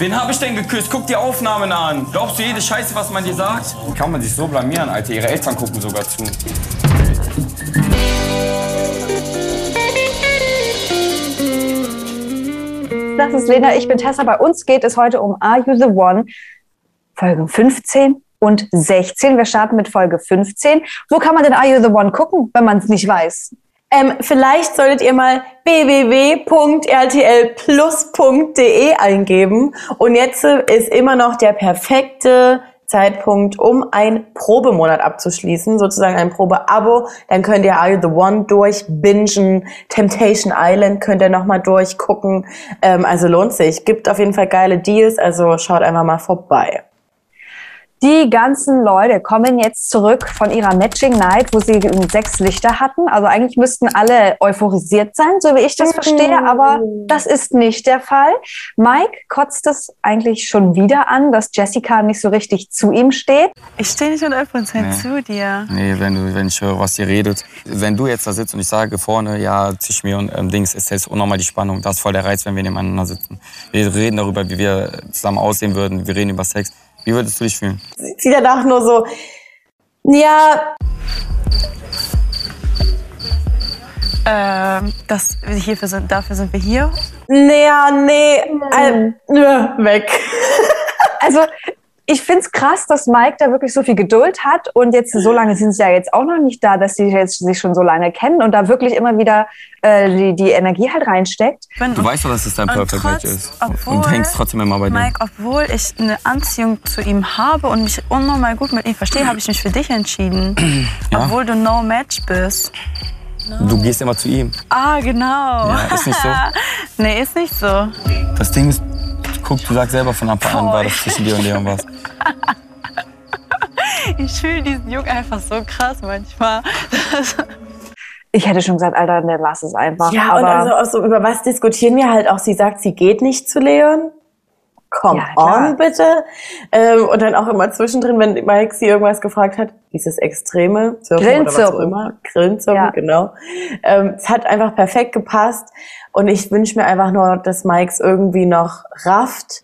Wen hab ich denn geküsst? Guck die Aufnahmen an. Glaubst du jede Scheiße, was man dir sagt? Wie kann man sich so blamieren, Alter? Ihre Eltern gucken sogar zu. Das ist Lena, ich bin Tessa. Bei uns geht es heute um Are You the One? Folgen 15 und 16. Wir starten mit Folge 15. Wo kann man denn Are You the One gucken, wenn man es nicht weiß? Ähm, vielleicht solltet ihr mal www.rtlplus.de eingeben. Und jetzt ist immer noch der perfekte Zeitpunkt, um ein Probemonat abzuschließen, sozusagen ein Probeabo. Dann könnt ihr Are You the One durchbingen. Temptation Island könnt ihr nochmal durchgucken. Ähm, also lohnt sich. Gibt auf jeden Fall geile Deals, also schaut einfach mal vorbei. Die ganzen Leute kommen jetzt zurück von ihrer Matching Night, wo sie sechs Lichter hatten. Also eigentlich müssten alle euphorisiert sein, so wie ich das verstehe, aber das ist nicht der Fall. Mike kotzt es eigentlich schon wieder an, dass Jessica nicht so richtig zu ihm steht. Ich stehe nicht 100% nee. zu dir. Nee, wenn, du, wenn ich höre, was ihr redet. Wenn du jetzt da sitzt und ich sage vorne, ja, zwischen mir und ähm, Dings ist jetzt unnormal die Spannung. Das ist voll der Reiz, wenn wir nebeneinander sitzen. Wir reden darüber, wie wir zusammen aussehen würden. Wir reden über Sex. Wie würdest du dich fühlen? Sie danach nur so, ja. Ähm, das, hierfür sind, dafür sind wir hier. Naja, nee, äh, weg. Also ich finde es krass, dass Mike da wirklich so viel Geduld hat und jetzt so lange sind sie ja jetzt auch noch nicht da, dass sie jetzt sich schon so lange kennen und da wirklich immer wieder äh, die, die Energie halt reinsteckt. Du weißt doch, dass es dein Perfect Match ist obwohl, und hängst trotzdem immer bei dir. Mike, obwohl ich eine Anziehung zu ihm habe und mich unnormal gut mit ihm verstehe, habe ich mich für dich entschieden. Ja? Obwohl du no Match bist. No. Du gehst immer zu ihm. Ah, genau. Ja, ist nicht so? nee, ist nicht so. Das Ding ist, guck, du sagst selber von Anfang an, war das zwischen dir und Leon was. ich fühle diesen Jungen einfach so krass manchmal. ich hätte schon gesagt, Alter, dann lass es einfach. Ja, und also, also über was diskutieren wir halt auch? Sie sagt, sie geht nicht zu Leon. Come ja, on, bitte. Ähm, und dann auch immer zwischendrin, wenn Mike sie irgendwas gefragt hat, dieses extreme Surfen oder was auch immer, Grillenzirpen, ja. genau. Ähm, es hat einfach perfekt gepasst. Und ich wünsche mir einfach nur, dass Mike's irgendwie noch rafft.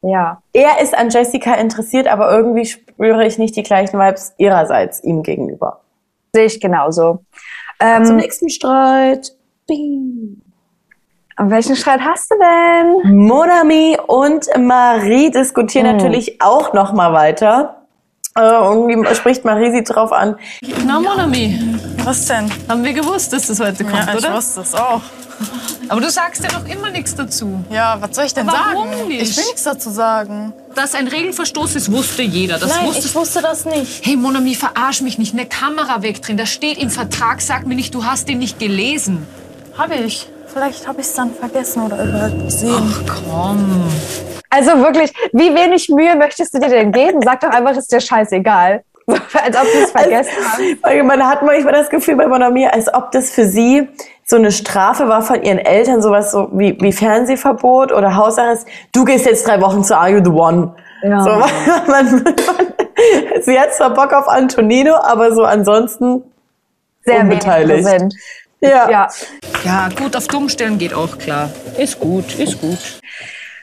Ja. Er ist an Jessica interessiert, aber irgendwie spüre ich nicht die gleichen Vibes ihrerseits ihm gegenüber. Sehe ich genauso. Ähm, Zum nächsten Streit. Bing. Und welchen Streit hast du denn? Monami und Marie diskutieren hm. natürlich auch noch mal weiter. Äh, irgendwie spricht Marie sie drauf an. Na, Monami. Was denn? Haben wir gewusst, dass das heute kommt, ja, ich oder? Ich wusste es auch. Aber du sagst ja doch immer nichts dazu. Ja, was soll ich denn Warum sagen? Nicht? Ich will nichts dazu sagen. Dass ein Regelverstoß ist, wusste jeder. Das Nein, wusste ich wusste das nicht. Hey, Monami, verarsch mich nicht. Eine Kamera wegdrehen. Das steht im Vertrag. Sag mir nicht, du hast den nicht gelesen. Hab ich. Vielleicht habe ich es dann vergessen oder übersehen. Ach komm. Also wirklich, wie wenig Mühe möchtest du dir denn geben? Sag doch einfach, ist dir scheißegal. als ob du es vergessen hast. Man hat manchmal das Gefühl bei Monami, als ob das für sie so eine Strafe war von ihren Eltern, sowas so wie, wie Fernsehverbot oder Hausarrest. Du gehst jetzt drei Wochen zu Are You the One. Ja. So, man, man, sie hat zwar Bock auf Antonino, aber so ansonsten sehr unbeteiligt. Ja. ja. Ja, gut, auf dumm stellen geht auch klar. Ist gut, ist gut.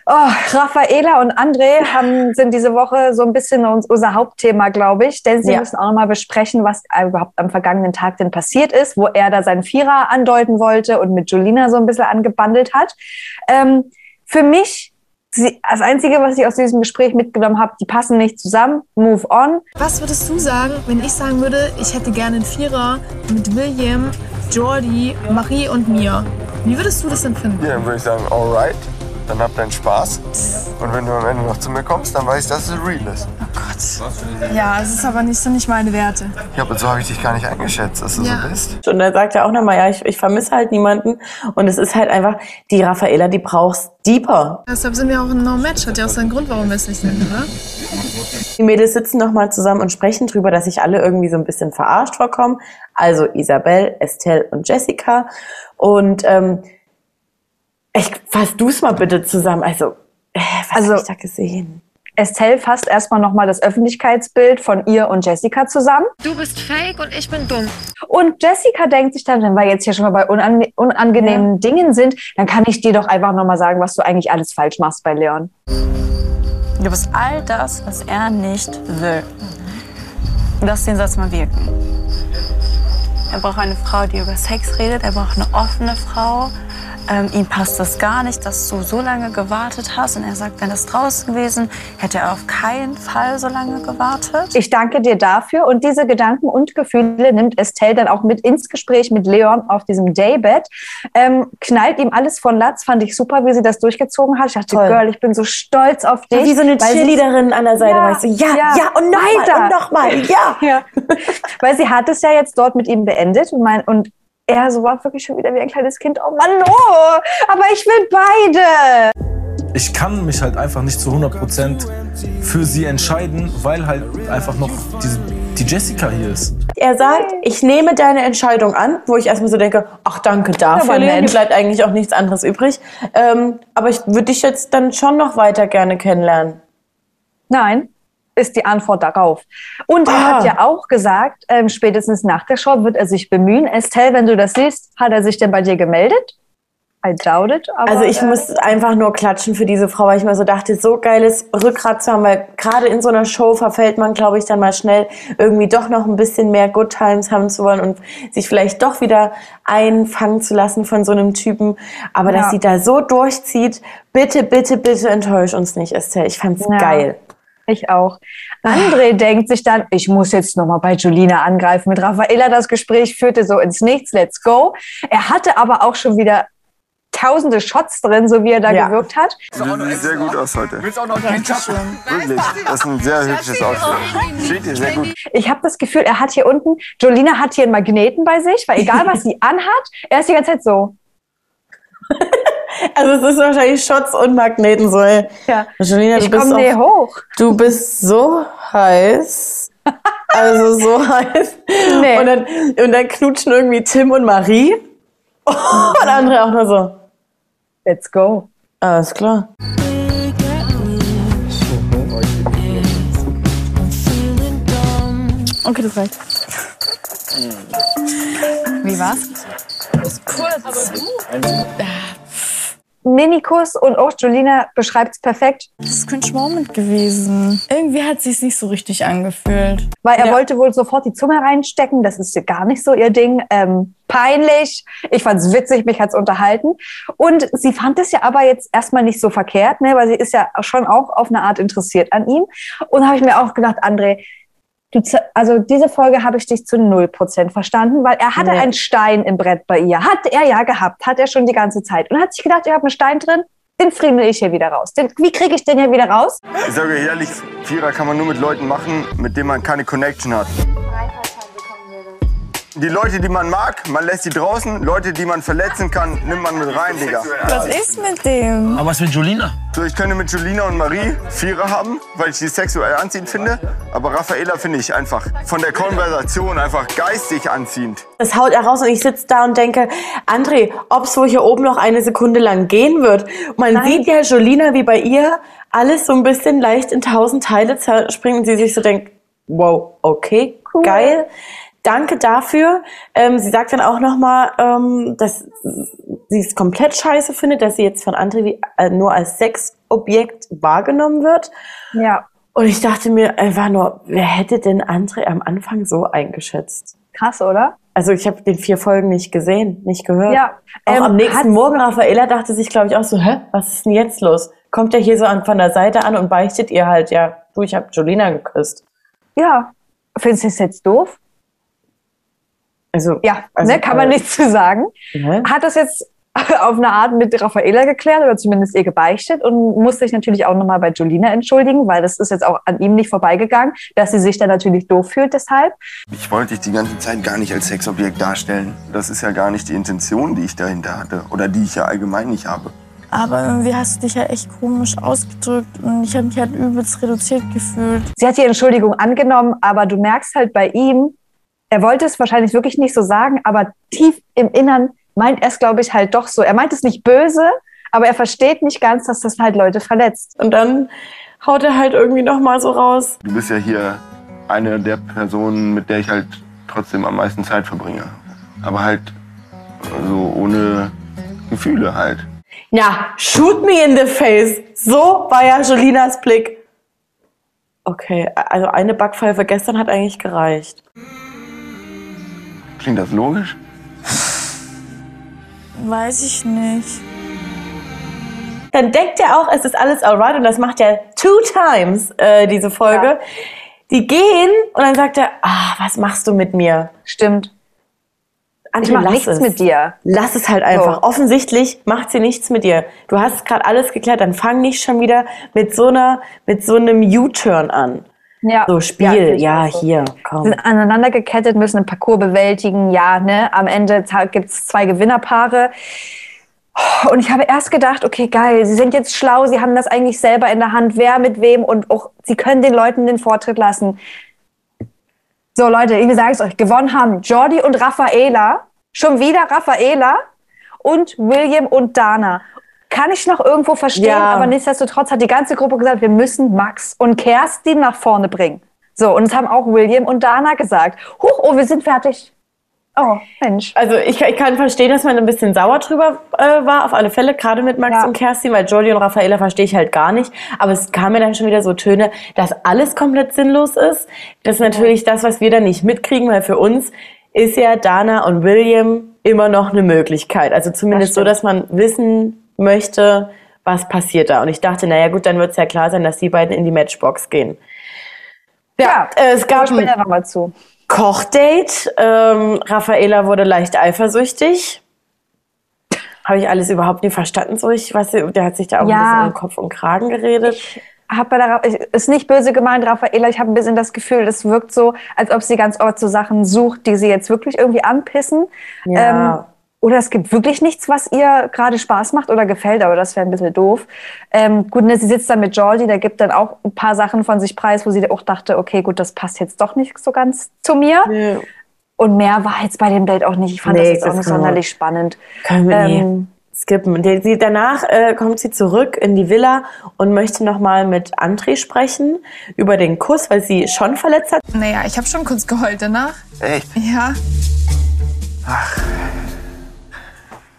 Oh, Raffaela und André haben, sind diese Woche so ein bisschen unser Hauptthema, glaube ich, denn sie ja. müssen auch noch mal besprechen, was überhaupt am vergangenen Tag denn passiert ist, wo er da seinen Vierer andeuten wollte und mit Julina so ein bisschen angebandelt hat. Ähm, für mich Sie, das Einzige, was ich aus diesem Gespräch mitgenommen habe, die passen nicht zusammen. Move on. Was würdest du sagen, wenn ich sagen würde, ich hätte gerne einen Vierer mit William, Jordi, Marie und mir? Wie würdest du das empfinden? Ja, dann würde ich sagen, alright dann hab deinen Spaß. Und wenn du am Ende noch zu mir kommst, dann weiß ich, dass es real ist. Oh Gott. Ja, es ist aber nicht so nicht meine Werte. Ja, aber so habe ich dich gar nicht eingeschätzt, dass du ja. so bist. Und dann sagt er auch nochmal, ja, ich, ich vermisse halt niemanden. Und es ist halt einfach, die Raffaela, die brauchst deeper. Deshalb sind wir auch ein No-Match. Hat ja auch seinen Grund, warum wir es nicht sind, oder? Die Mädels sitzen nochmal zusammen und sprechen drüber, dass sich alle irgendwie so ein bisschen verarscht vorkommen. Also Isabel, Estelle und Jessica. Und ähm, ich fass du's mal bitte zusammen. Also, äh, was also, hab ich da gesehen? Estelle fasst erstmal nochmal das Öffentlichkeitsbild von ihr und Jessica zusammen. Du bist fake und ich bin dumm. Und Jessica denkt sich dann, wenn wir jetzt hier schon mal bei unange unangenehmen ja. Dingen sind, dann kann ich dir doch einfach nochmal sagen, was du eigentlich alles falsch machst bei Leon. Du bist all das, was er nicht will. Lass den Satz mal wirken. Er braucht eine Frau, die über Sex redet. Er braucht eine offene Frau. Ähm, ihm passt das gar nicht, dass du so lange gewartet hast. Und er sagt, wenn das draußen gewesen, hätte er auf keinen Fall so lange gewartet. Ich danke dir dafür. Und diese Gedanken und Gefühle nimmt Estelle dann auch mit ins Gespräch mit Leon auf diesem Daybed. Ähm, knallt ihm alles von Latz. Fand ich super, wie sie das durchgezogen hat. Ich dachte, Toll. Girl, ich bin so stolz auf dich. Ja, wie so eine Cheerleaderin an der Seite. Ja, weißt du, ja, ja, ja und nochmal und nochmal, ja. ja. weil sie hat es ja jetzt dort mit ihm beendet und, mein, und er so war wirklich schon wieder wie ein kleines Kind. Oh Mann, oh, aber ich will beide. Ich kann mich halt einfach nicht zu 100% für sie entscheiden, weil halt einfach noch diese, die Jessica hier ist. Er sagt, ich nehme deine Entscheidung an, wo ich erstmal so denke, ach danke dafür, Leon, mir bleibt eigentlich auch nichts anderes übrig. Ähm, aber ich würde dich jetzt dann schon noch weiter gerne kennenlernen. Nein, ist die Antwort darauf. Und er ah. hat ja auch gesagt, ähm, spätestens nach der Show wird er sich bemühen. Estelle, wenn du das siehst, hat er sich denn bei dir gemeldet? I doubt it. Aber, also ich äh, muss einfach nur klatschen für diese Frau, weil ich mir so dachte, so geiles Rückgrat zu haben, weil gerade in so einer Show verfällt man, glaube ich, dann mal schnell irgendwie doch noch ein bisschen mehr Good Times haben zu wollen und sich vielleicht doch wieder einfangen zu lassen von so einem Typen. Aber ja. dass sie da so durchzieht, bitte, bitte, bitte enttäusch uns nicht, Estelle. Ich fand's ja. geil. Ich auch. André denkt sich dann, ich muss jetzt nochmal bei Julina angreifen. Mit Raffaella das Gespräch führte so ins Nichts, let's go. Er hatte aber auch schon wieder tausende Shots drin, so wie er da ja. gewirkt hat. Sieht sehr gut aus heute. Willst auch noch Wirklich, das ist ein sehr hübsches Outfit. Steht dir sehr gut. Ich habe das Gefühl, er hat hier unten, Jolina hat hier einen Magneten bei sich, weil egal was sie anhat, er ist die ganze Zeit so. Also es ist wahrscheinlich Shots und Magneten so. Ey. Ja. Angelina, ich komme dir hoch. Du bist so heiß. Also so heiß. Nee. Und, dann, und dann knutschen irgendwie Tim und Marie. und andere auch nur so. Let's go. Alles klar. Okay, das reicht. Wie war's? Das ist kurz. Aber du? Minikus und auch Jolina beschreibt es perfekt. Das ist cringe Moment gewesen. Irgendwie hat es sich nicht so richtig angefühlt. Weil er ja. wollte wohl sofort die Zunge reinstecken. Das ist gar nicht so ihr Ding. Ähm, peinlich. Ich fand es witzig, mich hat es unterhalten. Und sie fand es ja aber jetzt erstmal nicht so verkehrt, ne? weil sie ist ja schon auch auf eine Art interessiert an ihm. Und da habe ich mir auch gedacht, André, Du, also diese Folge habe ich dich zu null Prozent verstanden, weil er hatte nee. einen Stein im Brett bei ihr. Hat er ja gehabt, hat er schon die ganze Zeit. Und hat sich gedacht, ihr habt einen Stein drin, den friemel ich hier wieder raus. Den, wie kriege ich den hier wieder raus? Ich sage ehrlich, Vierer kann man nur mit Leuten machen, mit denen man keine Connection hat. Die Leute, die man mag, man lässt sie draußen. Leute, die man verletzen kann, nimmt man mit rein, Digga. Was ist mit dem? Aber was mit Julina? So, ich könnte mit Julina und Marie Vierer haben, weil ich sie sexuell anziehend finde. Aber Raffaela finde ich einfach von der Konversation einfach geistig anziehend. Das haut er raus und ich sitze da und denke, André, ob es wohl hier oben noch eine Sekunde lang gehen wird. Man Nein. sieht ja Julina wie bei ihr alles so ein bisschen leicht in tausend Teile zerspringen und sie sich so denkt, wow, okay, cool. geil danke dafür. Ähm, sie sagt dann auch nochmal, ähm, dass sie es komplett scheiße findet, dass sie jetzt von André äh, nur als Sexobjekt wahrgenommen wird. Ja. Und ich dachte mir einfach nur, wer hätte denn André am Anfang so eingeschätzt? Krass, oder? Also ich habe den vier Folgen nicht gesehen, nicht gehört. Ja. Auch ähm, am nächsten Morgen, Raffaella dachte sich, glaube ich, auch so, hä, was ist denn jetzt los? Kommt er hier so an, von der Seite an und beichtet ihr halt, ja, du, ich habe Jolina geküsst. Ja. Findest du es jetzt doof? Also, ja, also, ne, kann man nichts zu sagen. Ne? Hat das jetzt auf eine Art mit Raffaela geklärt oder zumindest ihr gebeichtet und muss sich natürlich auch nochmal bei Jolina entschuldigen, weil das ist jetzt auch an ihm nicht vorbeigegangen, dass sie sich dann natürlich doof fühlt deshalb. Ich wollte dich die ganze Zeit gar nicht als Sexobjekt darstellen. Das ist ja gar nicht die Intention, die ich dahinter hatte oder die ich ja allgemein nicht habe. Aber irgendwie hast du dich ja echt komisch ausgedrückt und ich habe mich halt übelst reduziert gefühlt. Sie hat die Entschuldigung angenommen, aber du merkst halt bei ihm, er wollte es wahrscheinlich wirklich nicht so sagen, aber tief im Innern meint er es, glaube ich, halt doch so. Er meint es nicht böse, aber er versteht nicht ganz, dass das halt Leute verletzt. Und dann haut er halt irgendwie noch mal so raus. Du bist ja hier eine der Personen, mit der ich halt trotzdem am meisten Zeit verbringe. Aber halt so ohne Gefühle halt. Ja, shoot me in the face. So war ja Jolinas Blick. Okay, also eine Backpfeife gestern hat eigentlich gereicht. Klingt das logisch? Weiß ich nicht. Dann denkt er auch, es ist alles alright und das macht er two times, äh, diese Folge. Ja. Die gehen und dann sagt er, ah, was machst du mit mir? Stimmt. André, Ich mach lass nichts es. mit dir. Lass es halt einfach. So. Offensichtlich macht sie nichts mit dir. Du hast gerade alles geklärt, dann fang nicht schon wieder mit so einer, mit so einem U-Turn an. Ja. So, Ja, Spiel, ja, auch so. hier, komm. sind aneinander gekettet, müssen ein Parcours bewältigen. Ja, ne? Am Ende gibt es zwei Gewinnerpaare. Und ich habe erst gedacht, okay, geil, sie sind jetzt schlau, sie haben das eigentlich selber in der Hand, wer mit wem und auch, sie können den Leuten den Vortritt lassen. So, Leute, ich sage es euch, gewonnen haben Jordi und Raffaela, schon wieder Raffaela und William und Dana. Kann ich noch irgendwo verstehen, Ja. aber nichtsdestotrotz hat die ganze Gruppe gesagt, wir müssen Max und Kerstin nach vorne bringen. So, und es haben auch William und Dana gesagt. Huch, oh, wir sind fertig. Oh, Mensch. Also ich, ich kann verstehen, dass man ein bisschen sauer drüber äh, war, auf alle Fälle, gerade mit Max Ja. und Kerstin, weil Jodie und Raffaella verstehe ich halt gar nicht. Aber es kam mir dann schon wieder so Töne, dass alles komplett sinnlos ist. Das ist natürlich das, was wir dann nicht mitkriegen, weil für uns ist ja Dana und William immer noch eine Möglichkeit. Also zumindest so, stimmt. dass man wissen möchte, was passiert da. Und ich dachte, naja gut, dann wird es ja klar sein, dass die beiden in die Matchbox gehen. Ja, äh, es gab später nochmal zu. Kochdate. Ähm, Raffaela wurde leicht eifersüchtig. Habe ich alles überhaupt nicht verstanden. So, ich weiß, der hat sich da auch Ja. ein bisschen um Kopf und Kragen geredet. Hab bei der, ich- ist nicht böse gemeint, Raffaela. Ich habe ein bisschen das Gefühl, es wirkt so, als ob sie ganz oft so Sachen sucht, die sie jetzt wirklich irgendwie anpissen. Ja. Ähm, oder es gibt wirklich nichts, was ihr gerade Spaß macht oder gefällt, aber das wäre ein bisschen doof. Ähm, gut, ne, sie sitzt dann mit Jordi, der gibt dann auch ein paar Sachen von sich preis, wo sie auch dachte, okay, gut, das passt jetzt doch nicht so ganz zu mir. Nö. Und mehr war jetzt bei dem Date auch nicht. Ich fand Nee, das jetzt auch das nicht kann man- sonderlich spannend. Können wir nee. Ähm, skippen. Die, danach äh, kommt sie zurück in die Villa und möchte nochmal mit André sprechen über den Kuss, weil sie schon verletzt hat. Naja, ich habe schon kurz geheult danach. Echt? Ja.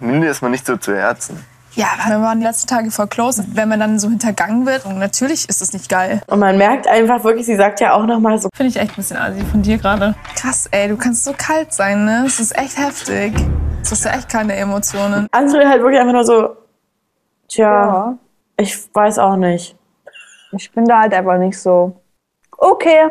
Nimm dir das mal nicht so zu Herzen. Ja, wir waren die letzten Tage voll close. Und wenn man dann so hintergangen wird, und natürlich ist es nicht geil. Und man merkt einfach wirklich, sie sagt ja auch nochmal so, Finde ich echt ein bisschen assi von dir gerade. Krass, ey, du kannst so kalt sein, ne? Das ist echt heftig. Das ist ja echt keine Emotionen. André halt wirklich einfach nur so, tja, ja. ich weiß auch nicht. Ich bin da halt einfach nicht so. Okay,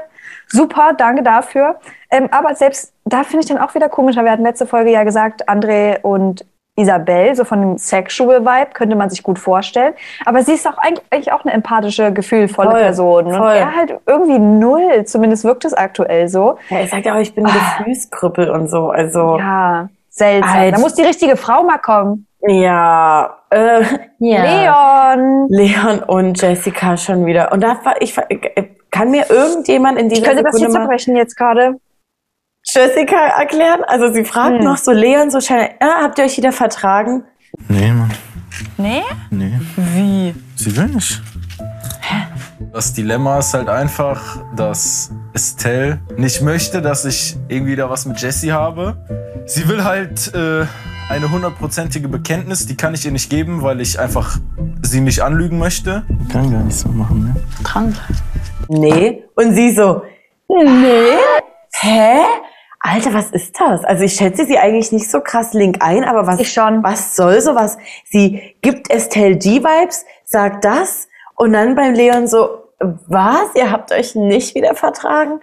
super, danke dafür. Ähm, aber selbst da finde ich dann auch wieder komischer. Wir hatten letzte Folge ja gesagt, André und Isabel, so von dem Sexual Vibe, könnte man sich gut vorstellen. Aber sie ist auch eigentlich, auch eine empathische, gefühlvolle Voll, Person. Und voll. er halt irgendwie null, zumindest wirkt es aktuell so. Ja, ich sag ja auch, ich bin ein Gefühlskrüppel und so. Also, Ja, seltsam. Halt. Da muss die richtige Frau mal kommen. ja, äh, ja. Leon! Leon und Jessica schon wieder. Und da war ich, kann mir irgendjemand in Ich dieser könnte das Sekunde hier mal zerbrechen jetzt gerade. Jessica erklären? Also sie fragt Hm. noch so Leon so schnell, ah, habt ihr euch wieder vertragen? Nee, Mann. Nee? Nee. Wie? Sie will nicht. Das Dilemma ist halt einfach, dass Estelle nicht möchte, dass ich irgendwie da was mit Jessie habe. Sie will halt äh, eine hundertprozentige Bekenntnis, die kann ich ihr nicht geben, weil ich einfach sie nicht anlügen möchte. Kann gar nicht so machen, ne? Dran. Nee. Und sie so, nee? Hä? Alter, was ist das? Also ich schätze sie eigentlich nicht so krass link ein, aber was, Ich schon. was soll sowas? Sie gibt Estelle die Vibes, sagt das und dann beim Leon so, was? Ihr habt euch nicht wieder vertragen?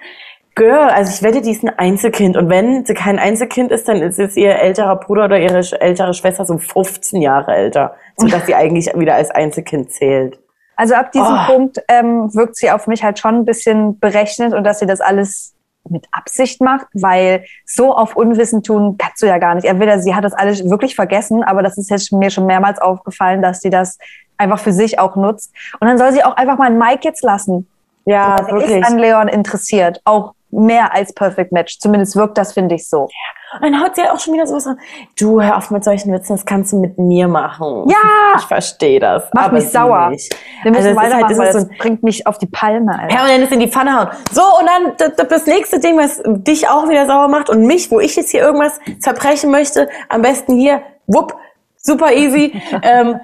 Girl, also ich wette, die ist ein Einzelkind. Und wenn sie kein Einzelkind ist, dann ist es ihr älterer Bruder oder ihre ältere Schwester so 15 Jahre älter, sodass sie eigentlich wieder als Einzelkind zählt. Also ab diesem Oh. Punkt ähm, wirkt sie auf mich halt schon ein bisschen berechnet und dass sie das alles mit Absicht macht, weil so auf Unwissen tun kannst du ja gar nicht. Entweder sie hat das alles wirklich vergessen, aber das ist jetzt mir schon mehrmals aufgefallen, dass sie das einfach für sich auch nutzt. Und dann soll sie auch einfach mal Mike jetzt lassen. Ja, wirklich. ist an Leon interessiert, auch mehr als Perfect Match. Zumindest wirkt das, finde ich, so. Und dann haut sie halt auch schon wieder sowas an. Du, hör auf mit solchen Witzen, das kannst du mit mir machen. Ja! Ich verstehe das. Macht aber mich sauer. nicht. Wir müssen Also das ist halt- weitermachen, das weil ist das so bringt mich auf die Palme, Alter. permanent in die Pfanne hauen. So, und dann das nächste Ding, was dich auch wieder sauer macht und mich, wo ich jetzt hier irgendwas zerbrechen möchte, am besten hier, wupp, super easy. ähm,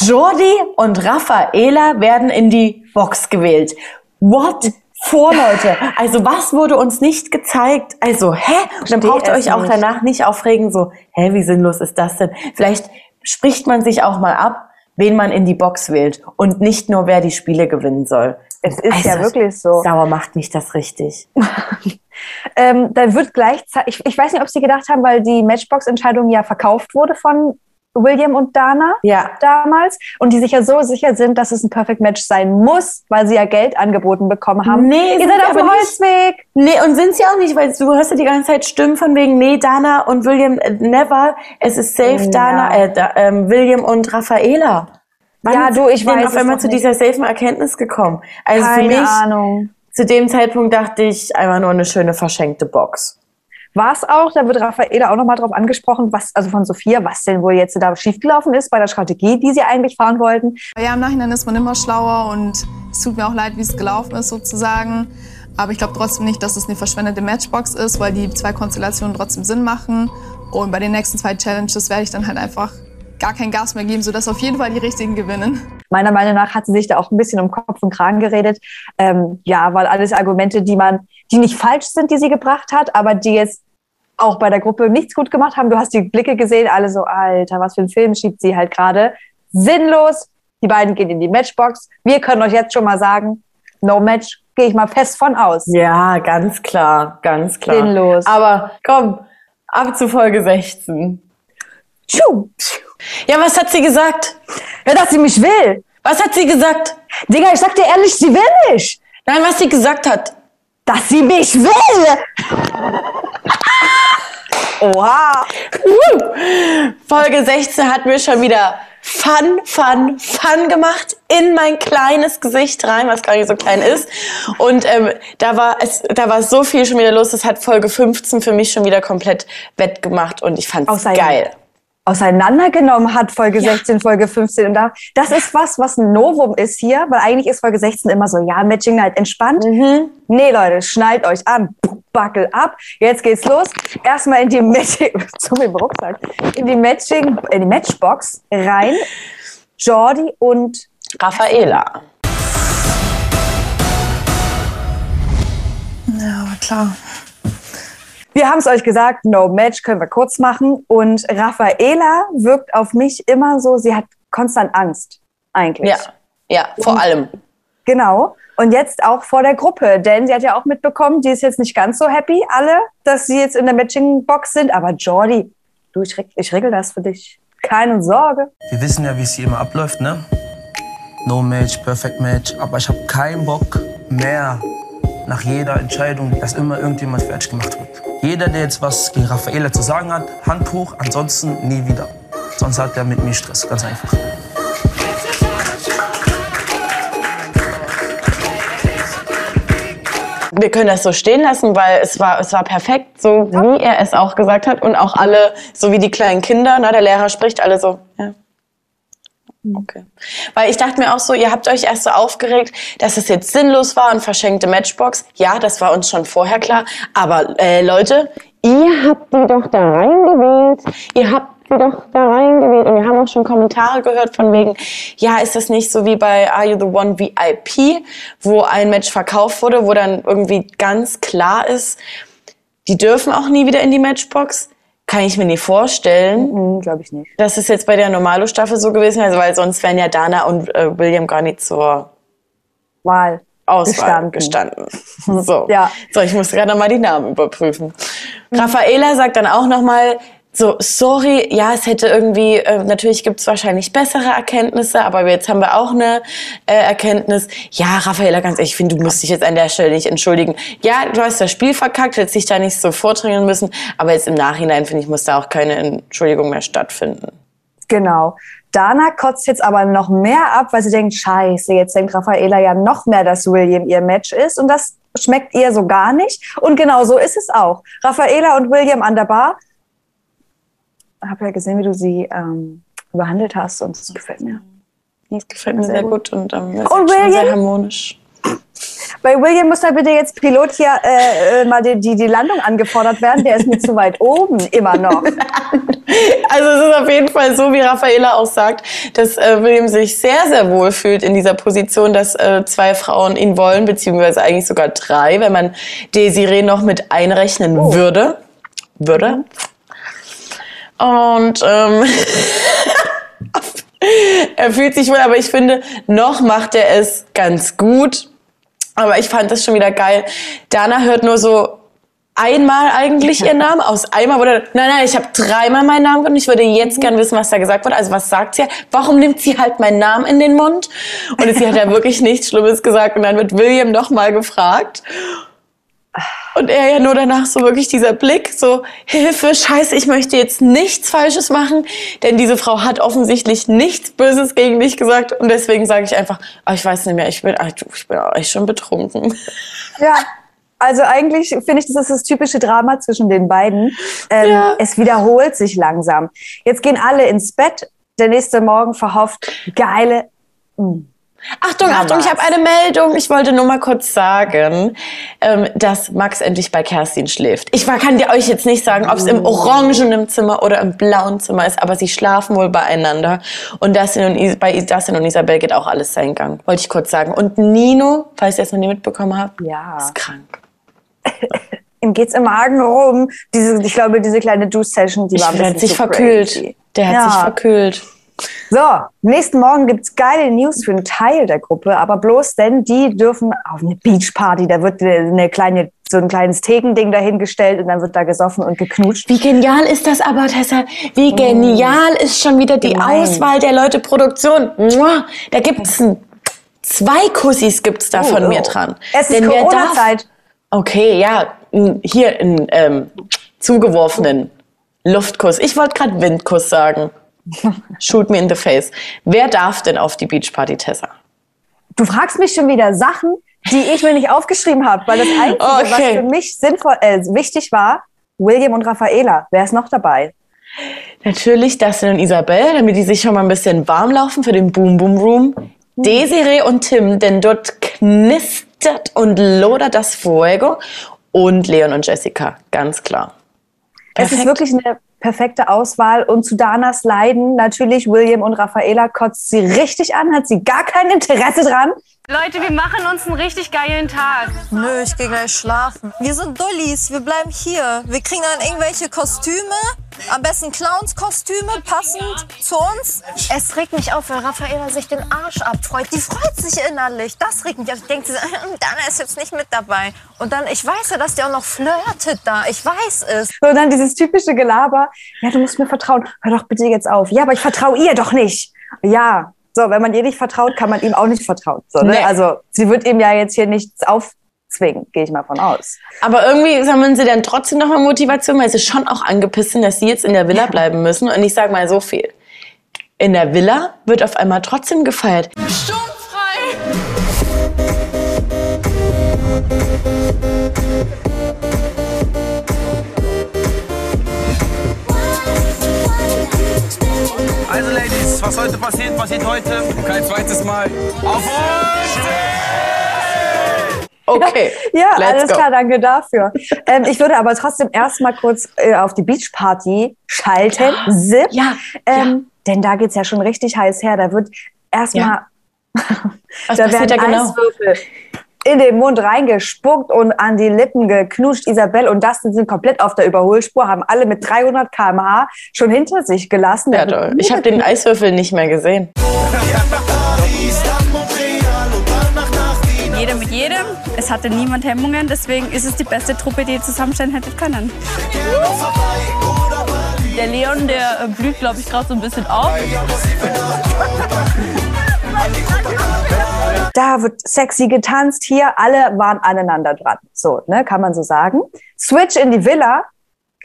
Jordi und Raffaela werden in die Box gewählt. What? Vor, Leute. Also was wurde uns nicht gezeigt? Also, hä? Und dann braucht ihr euch auch nicht. danach nicht aufregen, so, hä, wie sinnlos ist das denn? Vielleicht spricht man sich auch mal ab, wen man in die Box wählt und nicht nur, wer die Spiele gewinnen soll. Es ist Also, ja wirklich so. Sauer macht mich das richtig. Ähm, da wird gleichzeitig, ich, ich weiß nicht, ob sie gedacht haben, weil die Matchbox-Entscheidung ja verkauft wurde von William und Dana Ja. damals und die sich ja so sicher sind, dass es ein Perfect Match sein muss, weil sie ja Geld angeboten bekommen haben. Nee, Ihr sind seid auf dem nicht. Holzweg. Nee, und sind sie auch nicht, weil du hörst ja die ganze Zeit Stimmen von wegen, nee, Dana und William, äh, never, es ist safe, Ja. Dana, äh, da, ähm, William und Raffaela. Wann Ja, du, ich weiß auf einmal zu nicht. dieser safen Erkenntnis gekommen. Also für Keine mich, Ahnung. zu dem Zeitpunkt dachte ich, einfach nur eine schöne verschenkte Box. War es auch, da wird Raffaela auch nochmal drauf angesprochen, was, also von Sophia, was denn wohl jetzt da schiefgelaufen ist bei der Strategie, die sie eigentlich fahren wollten. Ja, im Nachhinein ist man immer schlauer und es tut mir auch leid, wie es gelaufen ist sozusagen. Aber ich glaube trotzdem nicht, dass es eine verschwendete Matchbox ist, weil die zwei Konstellationen trotzdem Sinn machen. Und bei den nächsten zwei Challenges werde ich dann halt einfach gar kein Gas mehr geben, sodass auf jeden Fall die richtigen gewinnen. Meiner Meinung nach hat sie sich da auch ein bisschen um Kopf und Kragen geredet. Ähm, ja, weil alles Argumente, die man, die nicht falsch sind, die sie gebracht hat, aber die jetzt auch bei der Gruppe nichts gut gemacht haben. Du hast die Blicke gesehen, alle so, Alter, was für ein Film schiebt sie halt gerade. Sinnlos. Die beiden gehen in die Matchbox. Wir können euch jetzt schon mal sagen, no match, gehe ich mal fest von aus. Ja, ganz klar, ganz klar. Sinnlos. Aber komm, ab zu Folge 16. Tschu. Ja, was hat sie gesagt? Ja, dass sie mich will. Was hat sie gesagt? Digga, ich sag dir ehrlich, sie will mich. Nein, was sie gesagt hat. Dass sie mich will. Oha. Folge 16 hat mir schon wieder Fun, Fun, Fun gemacht in mein kleines Gesicht rein, was gar nicht so klein ist. Und ähm, da war es, da war so viel schon wieder los. Das hat Folge 15 für mich schon wieder komplett wettgemacht und ich fand's Außer- geil. Auseinandergenommen hat, Folge 16, Folge 15. Und da, das ist was, was ein Novum ist hier, weil eigentlich ist Folge 16 immer so, ja, Matching halt entspannt. Nee, Leute, schnallt euch an, buckel ab. Jetzt geht's los. Erstmal in die Matching, zu mir im Rucksack, in die Matching, in die Matchbox rein. Jordi und Raffaela. Ja, aber klar. Wir haben es euch gesagt, no match, können wir kurz machen. Und Raffaela wirkt auf mich immer so, sie hat konstant Angst, eigentlich. Ja, ja, vor allem. Genau. Und jetzt auch vor der Gruppe, denn sie hat ja auch mitbekommen, die ist jetzt nicht ganz so happy, alle, dass sie jetzt in der Matching-Box sind. Aber Jordi, du, ich, ich regel das für dich. Keine Sorge. Wir wissen ja, wie es hier immer abläuft, ne? No Match, Perfect Match. Aber ich habe keinen Bock mehr nach jeder Entscheidung, dass immer irgendjemand fertig gemacht wird. Jeder, der jetzt was gegen Raffaela zu sagen hat, Hand hoch, ansonsten nie wieder. Sonst hat er mit mir Stress, ganz einfach. Wir können das so stehen lassen, weil es war, es war perfekt, so wie er es auch gesagt hat. Und auch alle, so wie die kleinen Kinder, na, der Lehrer spricht, alle so, ja. Okay. Weil ich dachte mir auch so, ihr habt euch erst so aufgeregt, dass es jetzt sinnlos war und verschenkte Matchbox. Ja, das war uns schon vorher klar. Aber äh, Leute, ihr habt die doch da reingewählt. Ihr habt die doch da reingewählt. Und wir haben auch schon Kommentare gehört von wegen, ja, ist das nicht so wie bei Are You the One VIP, wo ein Match verkauft wurde, wo dann irgendwie ganz klar ist, die dürfen auch nie wieder in die Matchbox. Kann ich mir nicht vorstellen. Hm, Glaube ich nicht. Das ist jetzt bei der Normalo-Staffel so gewesen, also weil sonst wären ja Dana und äh, William gar nicht zur Wahl. Auswahl Gestanden. gestanden. So. Ja. so, ich musste gerade nochmal die Namen überprüfen. Raffaela sagt dann auch nochmal, so, sorry, ja, es hätte irgendwie, äh, natürlich gibt's wahrscheinlich bessere Erkenntnisse, aber jetzt haben wir auch eine äh, Erkenntnis. Ja, Raffaela, ganz ehrlich, ich finde, du musst dich jetzt an der Stelle nicht entschuldigen. Ja, du hast das Spiel verkackt, hättest dich da nicht so vordringen müssen, aber jetzt im Nachhinein, finde ich, muss da auch keine Entschuldigung mehr stattfinden. Genau. Dana kotzt jetzt aber noch mehr ab, weil sie denkt, scheiße, jetzt denkt Raffaela ja noch mehr, dass William ihr Match ist. Und das schmeckt ihr so gar nicht. Und genau so ist es auch. Raffaela und William an der Bar. Ich habe ja gesehen, wie du sie ähm, behandelt hast und das gefällt mir. Das gefällt mir sehr, sehr gut. und, ähm, und William, sehr harmonisch. Bei William muss da bitte jetzt Pilot hier äh, äh, mal die, die, die Landung angefordert werden. Der ist mir zu weit oben immer noch. Also es ist auf jeden Fall so, wie Raffaela auch sagt, dass äh, William sich sehr, sehr wohl fühlt in dieser Position, dass äh, zwei Frauen ihn wollen, beziehungsweise eigentlich sogar drei, wenn man Desiree noch mit einrechnen oh. würde. Würde. Und ähm, er fühlt sich wohl, aber ich finde, noch macht er es ganz gut. Aber ich fand das schon wieder geil. Dana hört nur so einmal eigentlich ihren Namen. Aus einmal wurde, nein, nein, ich habe dreimal meinen Namen gehört und ich würde jetzt mhm. gern wissen, was da gesagt wurde. Also was sagt sie? Warum nimmt sie halt meinen Namen in den Mund? Und sie hat ja wirklich nichts Schlimmes gesagt. Und dann wird William nochmal gefragt. Und er ja nur danach so wirklich dieser Blick, so Hilfe, scheiße, ich möchte jetzt nichts Falsches machen, denn diese Frau hat offensichtlich nichts Böses gegen mich gesagt und deswegen sage ich einfach, oh, ich weiß nicht mehr, ich bin, ich bin echt schon betrunken. Ja, also eigentlich finde ich, das ist das typische Drama zwischen den beiden. Ähm, ja. Es wiederholt sich langsam. Jetzt gehen alle ins Bett. Der nächste Morgen verhofft geile. Achtung, ja, Achtung, ich habe eine Meldung. Ich wollte nur mal kurz sagen, ähm, dass Max endlich bei Kerstin schläft. Ich kann dir euch jetzt nicht sagen, ob es im oh. orangenen Zimmer oder im blauen Zimmer ist, aber sie schlafen wohl beieinander. Und Dustin und, bei Dustin und Isabel geht auch alles seinen Gang. Wollte ich kurz sagen. Und Nino, falls ihr es noch nie mitbekommen habt, ja. ist krank. Ihm geht's im Magen rum. Diese, ich glaube, diese kleine Juice-Session, die ich war ein bisschen hat sich verkühlt. Der hat ja. sich verkühlt. So, nächsten Morgen gibt's geile News für einen Teil der Gruppe, aber bloß denn die dürfen auf eine Beachparty, da wird eine kleine so ein kleines Thegending dahingestellt und dann wird da gesoffen und geknutscht. Wie genial ist das aber, Tessa? Wie genial mm. ist schon wieder die Gemein. Auswahl der Leute, Produktion. Da gibt's ein, zwei Kussis gibt's da oh, von oh. mir dran. Es ist Corona-Zeit. Okay, ja, hier einen ähm, zugeworfenen Luftkuss. Ich wollte gerade Windkuss sagen. Shoot me in the face. Wer darf denn auf die Beachparty, Tessa? Du fragst mich schon wieder Sachen, die ich mir nicht aufgeschrieben habe, weil das Einzige, okay. was für mich sinnvoll, äh, wichtig war, William und Raffaela. Wer ist noch dabei? Natürlich Dustin und Isabel, damit die sich schon mal ein bisschen warm laufen für den Boom Boom Room. Hm. Desiree und Tim, denn dort knistert und lodert das Fuego. Und Leon und Jessica, ganz klar. Perfekt. Es ist wirklich eine perfekte Auswahl. Und zu Danas Leiden natürlich William und Raffaela kotzt sie richtig an, hat sie gar kein Interesse dran. Leute, wir machen uns einen richtig geilen Tag. Nö, ich gehe gleich schlafen. Wir sind Dullis, wir bleiben hier. Wir kriegen dann irgendwelche Kostüme, am besten Clowns-Kostüme, passend zu uns. Es regt mich auf, weil Raffaella sich den Arsch abfreut. Die freut sich innerlich. Das regt mich auf. Ich denke, sie Dana ist jetzt nicht mit dabei. Und dann, ich weiß ja, dass die auch noch flirtet da. Ich weiß es. Und dann dieses typische Gelaber. Ja, du musst mir vertrauen. Hör doch bitte jetzt auf. Ja, aber ich vertraue ihr doch nicht. Ja, so, wenn man ihr nicht vertraut, kann man ihm auch nicht vertrauen. So, ne? Nee. Also sie wird ihm ja jetzt hier nichts aufzwingen, gehe ich mal von aus. Aber irgendwie sammeln sie dann trotzdem nochmal Motivation, weil sie schon auch angepisst sind, dass sie jetzt in der Villa bleiben müssen. Und ich sage mal so viel. In der Villa wird auf einmal trotzdem gefeiert. Sturmfrei! Also Ladies, was heute passiert, passiert heute. Kein zweites Mal. Auf uns! Okay. ja, alles go. klar, danke dafür. ähm, ich würde aber trotzdem erstmal kurz äh, auf die Beachparty schalten. Ja. Zip. Ja. Ähm, ja. Denn da geht es ja schon richtig heiß her. Da wird erstmal. Ja. da werden da genau? Eiswürfel in den Mund reingespuckt und an die Lippen geknutscht. Isabel und Dustin sind komplett auf der Überholspur, haben alle mit 300 km/h schon hinter sich gelassen. Ja, toll. Ich habe den Eiswürfel nicht mehr gesehen. Jeder mit jedem. Es hatte niemand Hemmungen, deswegen ist es die beste Truppe, die ihr zusammenstellen hättet können. Der Leon, der blüht, glaube ich, gerade so ein bisschen auf. Da wird sexy getanzt, hier alle waren aneinander dran. So, ne, kann man so sagen. Switch in die Villa.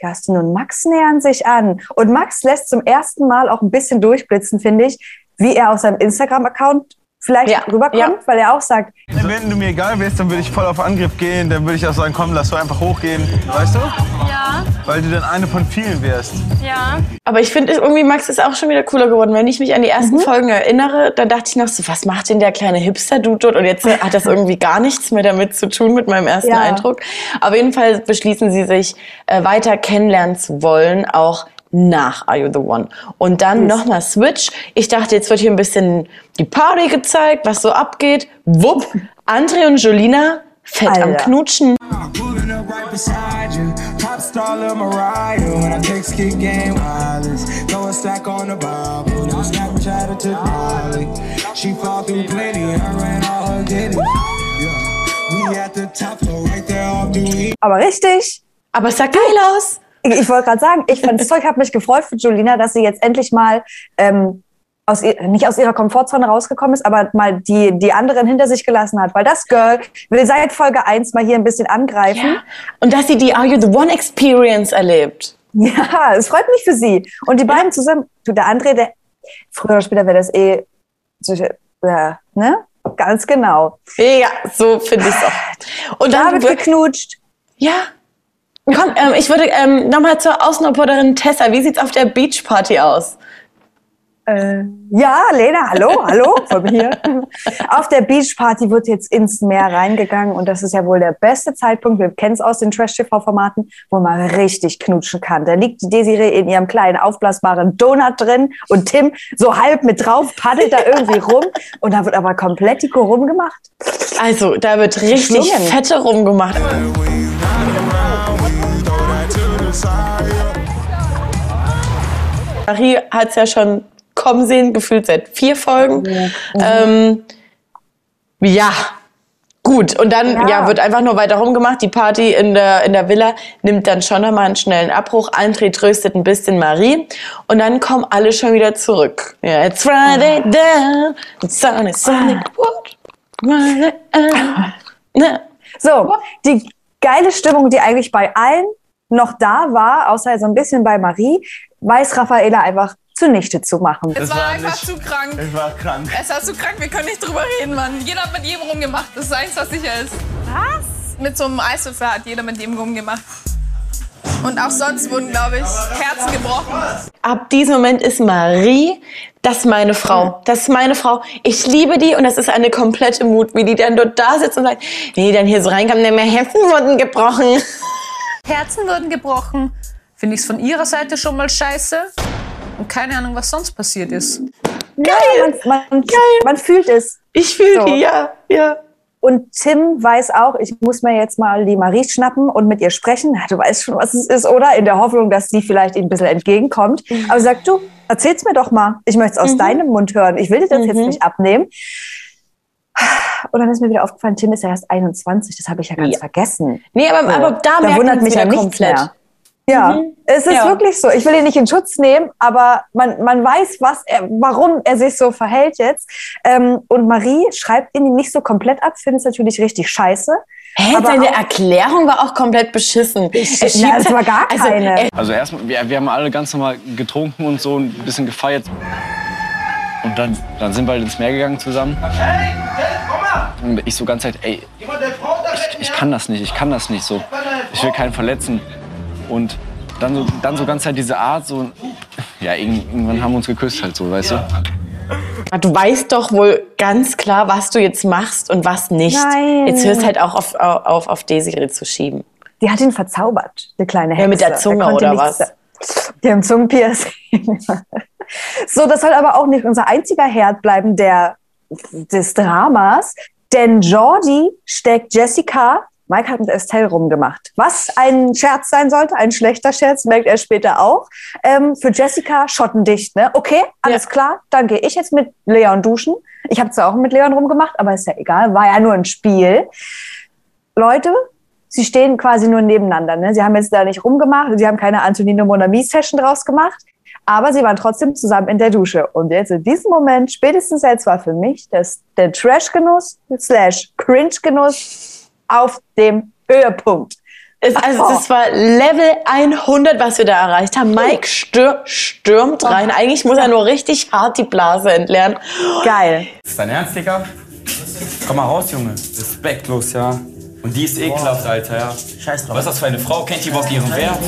Kerstin und Max nähern sich an. Und Max lässt zum ersten Mal auch ein bisschen durchblitzen, finde ich, wie er auf seinem Instagram-Account vielleicht Ja, rüberkommt, ja. weil er auch sagt, Wenn du mir egal wärst, dann würde ich voll auf Angriff gehen. Dann würde ich auch sagen, komm, lass doch einfach hochgehen. Weißt du? Ja, Weil du dann eine von vielen wärst. ja. Aber ich finde irgendwie, Max ist auch schon wieder cooler geworden. Wenn ich mich an die ersten Folgen erinnere, dann dachte ich noch so, was macht denn der kleine Hipster-Dude dort? Und jetzt hat das irgendwie gar nichts mehr damit zu tun, mit meinem ersten Ja. Eindruck. Auf jeden Fall beschließen sie sich, äh, weiter kennenlernen zu wollen, auch nach Are You The One. Und dann nochmal Switch. Ich dachte, jetzt wird hier ein bisschen die Party gezeigt, was so abgeht. Wupp, André und Jolina fett am Alter. Knutschen. Pulling up right beside you. Pop star Lil Mariah. When I text kick game wireless. Throw a stack on the Bible. Now Snapchat to Molly. She fall through plenty. Her and all her ditties. Yeah. We at the top floor right there off the weed. aber richtig. Aber es sah geil aus. Ich, ich wollte gerade sagen, ich fand das Zeug, habe mich gefreut für Julina, dass sie jetzt endlich mal ähm, aus ihr, nicht aus ihrer Komfortzone rausgekommen ist, aber mal die, die anderen hinter sich gelassen hat. Weil das Girl will seit Folge 1 mal hier ein bisschen angreifen. Und dass sie die Are You The One Experience erlebt. Ja, es freut mich für sie. Und die beiden zusammen, du, der André, der früher oder später wäre das eh, ja, ne? Ganz genau. Ja, so finde ich es auch. Und Da wird geknutscht. Ja. Komm, ähm, ich würde ähm, nochmal zur Außenreporterin Tessa. Wie sieht's auf der Beachparty aus? Äh, ja, Lena, hallo, hallo, von mir. Auf der Beachparty wird jetzt ins Meer reingegangen und das ist ja wohl der beste Zeitpunkt, wir kennen es aus den Trash-TV-Formaten, wo man richtig knutschen kann. Da liegt die Desiree in ihrem kleinen aufblasbaren Donut drin und Tim so halb mit drauf, paddelt da irgendwie rum und da wird aber komplett die Kurum gemacht. Also, da wird richtig Schlungen. fette rumgemacht. Marie hat es ja schon kommen sehen, gefühlt seit vier Folgen. Ähm, ja, gut. Und dann ja. Ja. wird einfach nur weiter rumgemacht. Die Party in der, in der Villa nimmt dann schon nochmal einen schnellen Abbruch. André tröstet ein bisschen Marie. Und dann kommen alle schon wieder zurück. Ja, it's Friday down, the sun is sunny. Uh, ne? So, die geile Stimmung, die eigentlich bei allen noch da war, außer so ein bisschen bei Marie, weiß Raffaela einfach zunichte zu machen. Es war einfach zu krank. Ich war krank. Es war zu krank, wir können nicht drüber reden, Mann. Jeder hat mit jedem rumgemacht, das ist eins, was sicher ist. Was? Mit so einem Eiswürfel hat jeder mit jedem rumgemacht. Und auch sonst wurden, glaube ich, Herzen gebrochen. Ab diesem Moment ist Marie, das ist meine Frau. Das ist meine Frau. Ich liebe die und das ist eine komplette Mut, wie die dann dort da sitzt und sagt, wenn die dann hier so reinkommen, dann mehr Herzen wurden gebrochen. Herzen wurden gebrochen. Finde ich es von ihrer Seite schon mal scheiße. Und keine Ahnung, was sonst passiert ist. Geil! Man, man, man fühlt es. Ich fühle So. die, ja, ja. Und Tim weiß auch, ich muss mir jetzt mal die Marie schnappen und mit ihr sprechen. Ja, Du weißt schon, was es ist, oder? In der Hoffnung, dass sie vielleicht ihm ein bisschen entgegenkommt. Aber sagt du, erzähl's mir doch mal. Ich möchte es aus Mhm. deinem Mund hören. Ich will dir das jetzt nicht abnehmen. Und dann ist mir wieder aufgefallen, Tim ist ja erst 21. Das habe ich ja ganz Ja. vergessen. Nee, aber, So. aber da, da merkt wundert mich ja komplett. mehr. Ja, Mhm. es ist Ja. wirklich so. Ich will ihn nicht in Schutz nehmen, aber man, man weiß, was er, warum er sich so verhält jetzt. Ähm, und Marie schreibt ihn nicht so komplett ab, findet es natürlich richtig scheiße. Hä, Aber seine auch- Erklärung war auch komplett beschissen. Er Na, es war gar also, keine. Also erstmal, wir, wir haben alle ganz normal getrunken und so ein bisschen gefeiert. Und dann, dann sind wir halt ins Meer gegangen zusammen. Und ich so ganz Zeit, ey, ich, ich kann das nicht, ich kann das nicht so. Ich will keinen verletzen. Und dann so, dann so ganz Zeit diese Art, so, ja, irgendwann haben wir uns geküsst halt so, weißt du? Du weißt doch wohl ganz klar, was du jetzt machst und was nicht. Nein. Jetzt hörst halt auch auf, auf, auf Desiree zu schieben. Die hat ihn verzaubert, die kleine Hexe. Ja, mit der Zunge oder nichts- was? Die haben Zungenpiercing. so, das soll aber auch nicht unser einziger Herd bleiben der, des Dramas. Denn Jordi steckt Jessica, Mike hat mit Estelle rumgemacht. Was ein Scherz sein sollte, ein schlechter Scherz, merkt er später auch. Ähm, für Jessica schottendicht, ne? Okay, alles klar, dann gehe ich jetzt mit Leon duschen. Ich habe zwar auch mit Leon rumgemacht, aber ist ja egal, war ja nur ein Spiel. Leute, sie stehen quasi nur nebeneinander. Ne? Sie haben jetzt da nicht rumgemacht, sie haben keine Antonino Monami-Session draus gemacht, aber sie waren trotzdem zusammen in der Dusche. Und jetzt in diesem Moment, spätestens jetzt war für mich das, der Trash-Genuss slash Cringe-Genuss auf dem Höhepunkt. Es, also das war Level 100, was wir da erreicht haben. Mike stür stürmt rein. Eigentlich muss er nur richtig hart die Blase entleeren. Geil. Ist dein Ernst, Digga? Komm mal raus, Junge. Respektlos, ja. Und die ist ekelhaft, Alter, ja. Scheiß drauf. Was ist das für eine Frau? Kennt die überhaupt ihren Wert?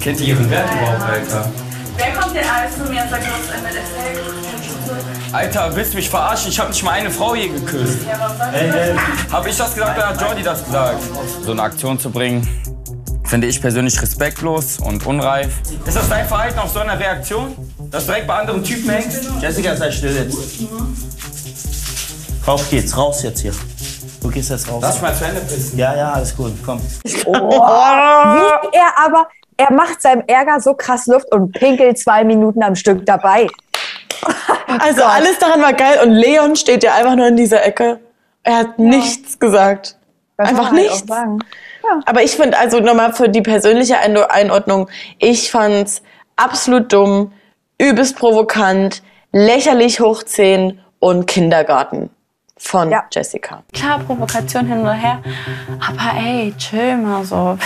Kennt die ihren Wert überhaupt, Alter? Wer kommt denn alles zu mir und sagt, was ein MLSL? Alter, willst du mich verarschen? Ich hab nicht mal eine Frau je geküsst. Hab ich das gesagt oder hat Jordi das gesagt? So eine Aktion zu bringen, finde ich persönlich respektlos und unreif. Ist das dein Verhalten auf so eine Reaktion? Dass du direkt bei anderen Typen hängst? Jessica, sei still jetzt. Auf geht's, raus jetzt hier. Du gehst jetzt raus. Lass mich mal zu Ende pissen. Ja, ja, alles gut, komm. Oh, wie er aber, er macht seinem Ärger so krass Luft und pinkelt zwei Minuten am Stück dabei. Also alles daran war geil und Leon steht ja einfach nur in dieser Ecke. Er hat nichts gesagt. Das einfach halt nichts. sagen. Aber ich finde, also nochmal für die persönliche Ein- Einordnung, ich fand's absolut dumm, übelst provokant, lächerlich hoch 10 und Kindergarten von Jessica. Klar, Provokation hin oder her. Aber ey, chill mal so.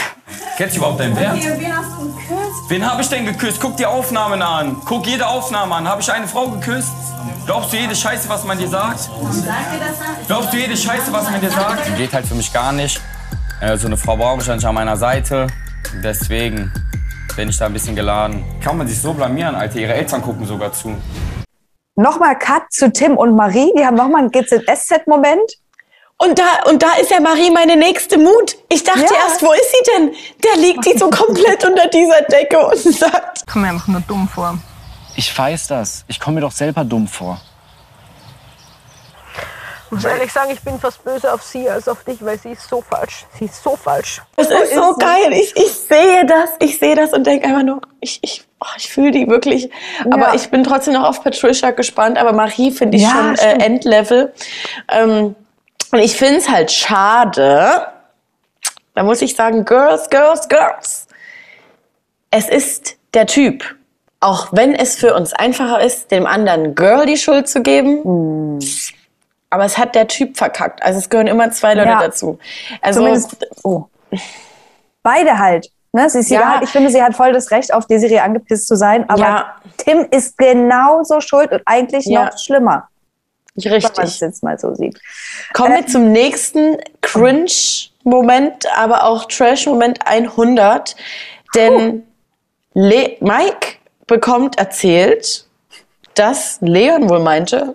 Kennst du überhaupt deinen Wert? Wen hast du geküsst? Wen habe ich denn geküsst? Guck die Aufnahmen an. Guck jede Aufnahme an. Habe ich eine Frau geküsst? Glaubst du jede Scheiße, was man dir sagt? Glaubst du jede Scheiße, was man dir sagt? Geht halt für mich gar nicht. Äh, So eine Frau brauche ich ja nicht an meiner Seite. Deswegen bin ich da ein bisschen geladen. Kann man sich so blamieren, Alter. Ihre Eltern gucken sogar zu. Nochmal Cut zu Tim und Marie. Die haben nochmal einen GZSZ-Moment. Und da, und da ist ja Marie meine nächste Mut. Ich dachte Ja. erst, wo ist sie denn? Der liegt die so komplett unter dieser Decke und sagt. Kommt mir einfach nur dumm vor. Ich weiß das. Ich komme mir doch selber dumm vor. Ich muss ehrlich sagen, ich bin fast böse auf sie als auf dich, weil sie ist so falsch. Sie ist so falsch. Das ist so geil. Ich, ich sehe das, ich sehe das und denke einfach nur, ich, ich, oh, ich fühle die wirklich. Aber Ja. ich bin trotzdem noch auf Patricia gespannt. Aber Marie finde ich Ja, schon äh. Endlevel. Ähm, und ich finde es halt schade. Da muss ich sagen, Girls, Girls, Girls. Es ist der Typ. Auch wenn es für uns einfacher ist, dem anderen Girl die Schuld zu geben. Aber es hat der Typ verkackt. Also es gehören immer zwei Leute Ja. dazu. Also Zumindest, oh. Beide halt. Ne? Sie, sie Ja. hat, ich finde, sie hat voll das Recht, auf Desiree angepisst zu sein. Aber Ja. Tim ist genauso schuld und eigentlich noch schlimmer. Richtig. Wenn man es jetzt mal so sieht. Kommen wir zum nächsten Cringe-Moment, aber auch Trash-Moment 100. Denn Le Mike bekommt erzählt, dass Leon wohl meinte,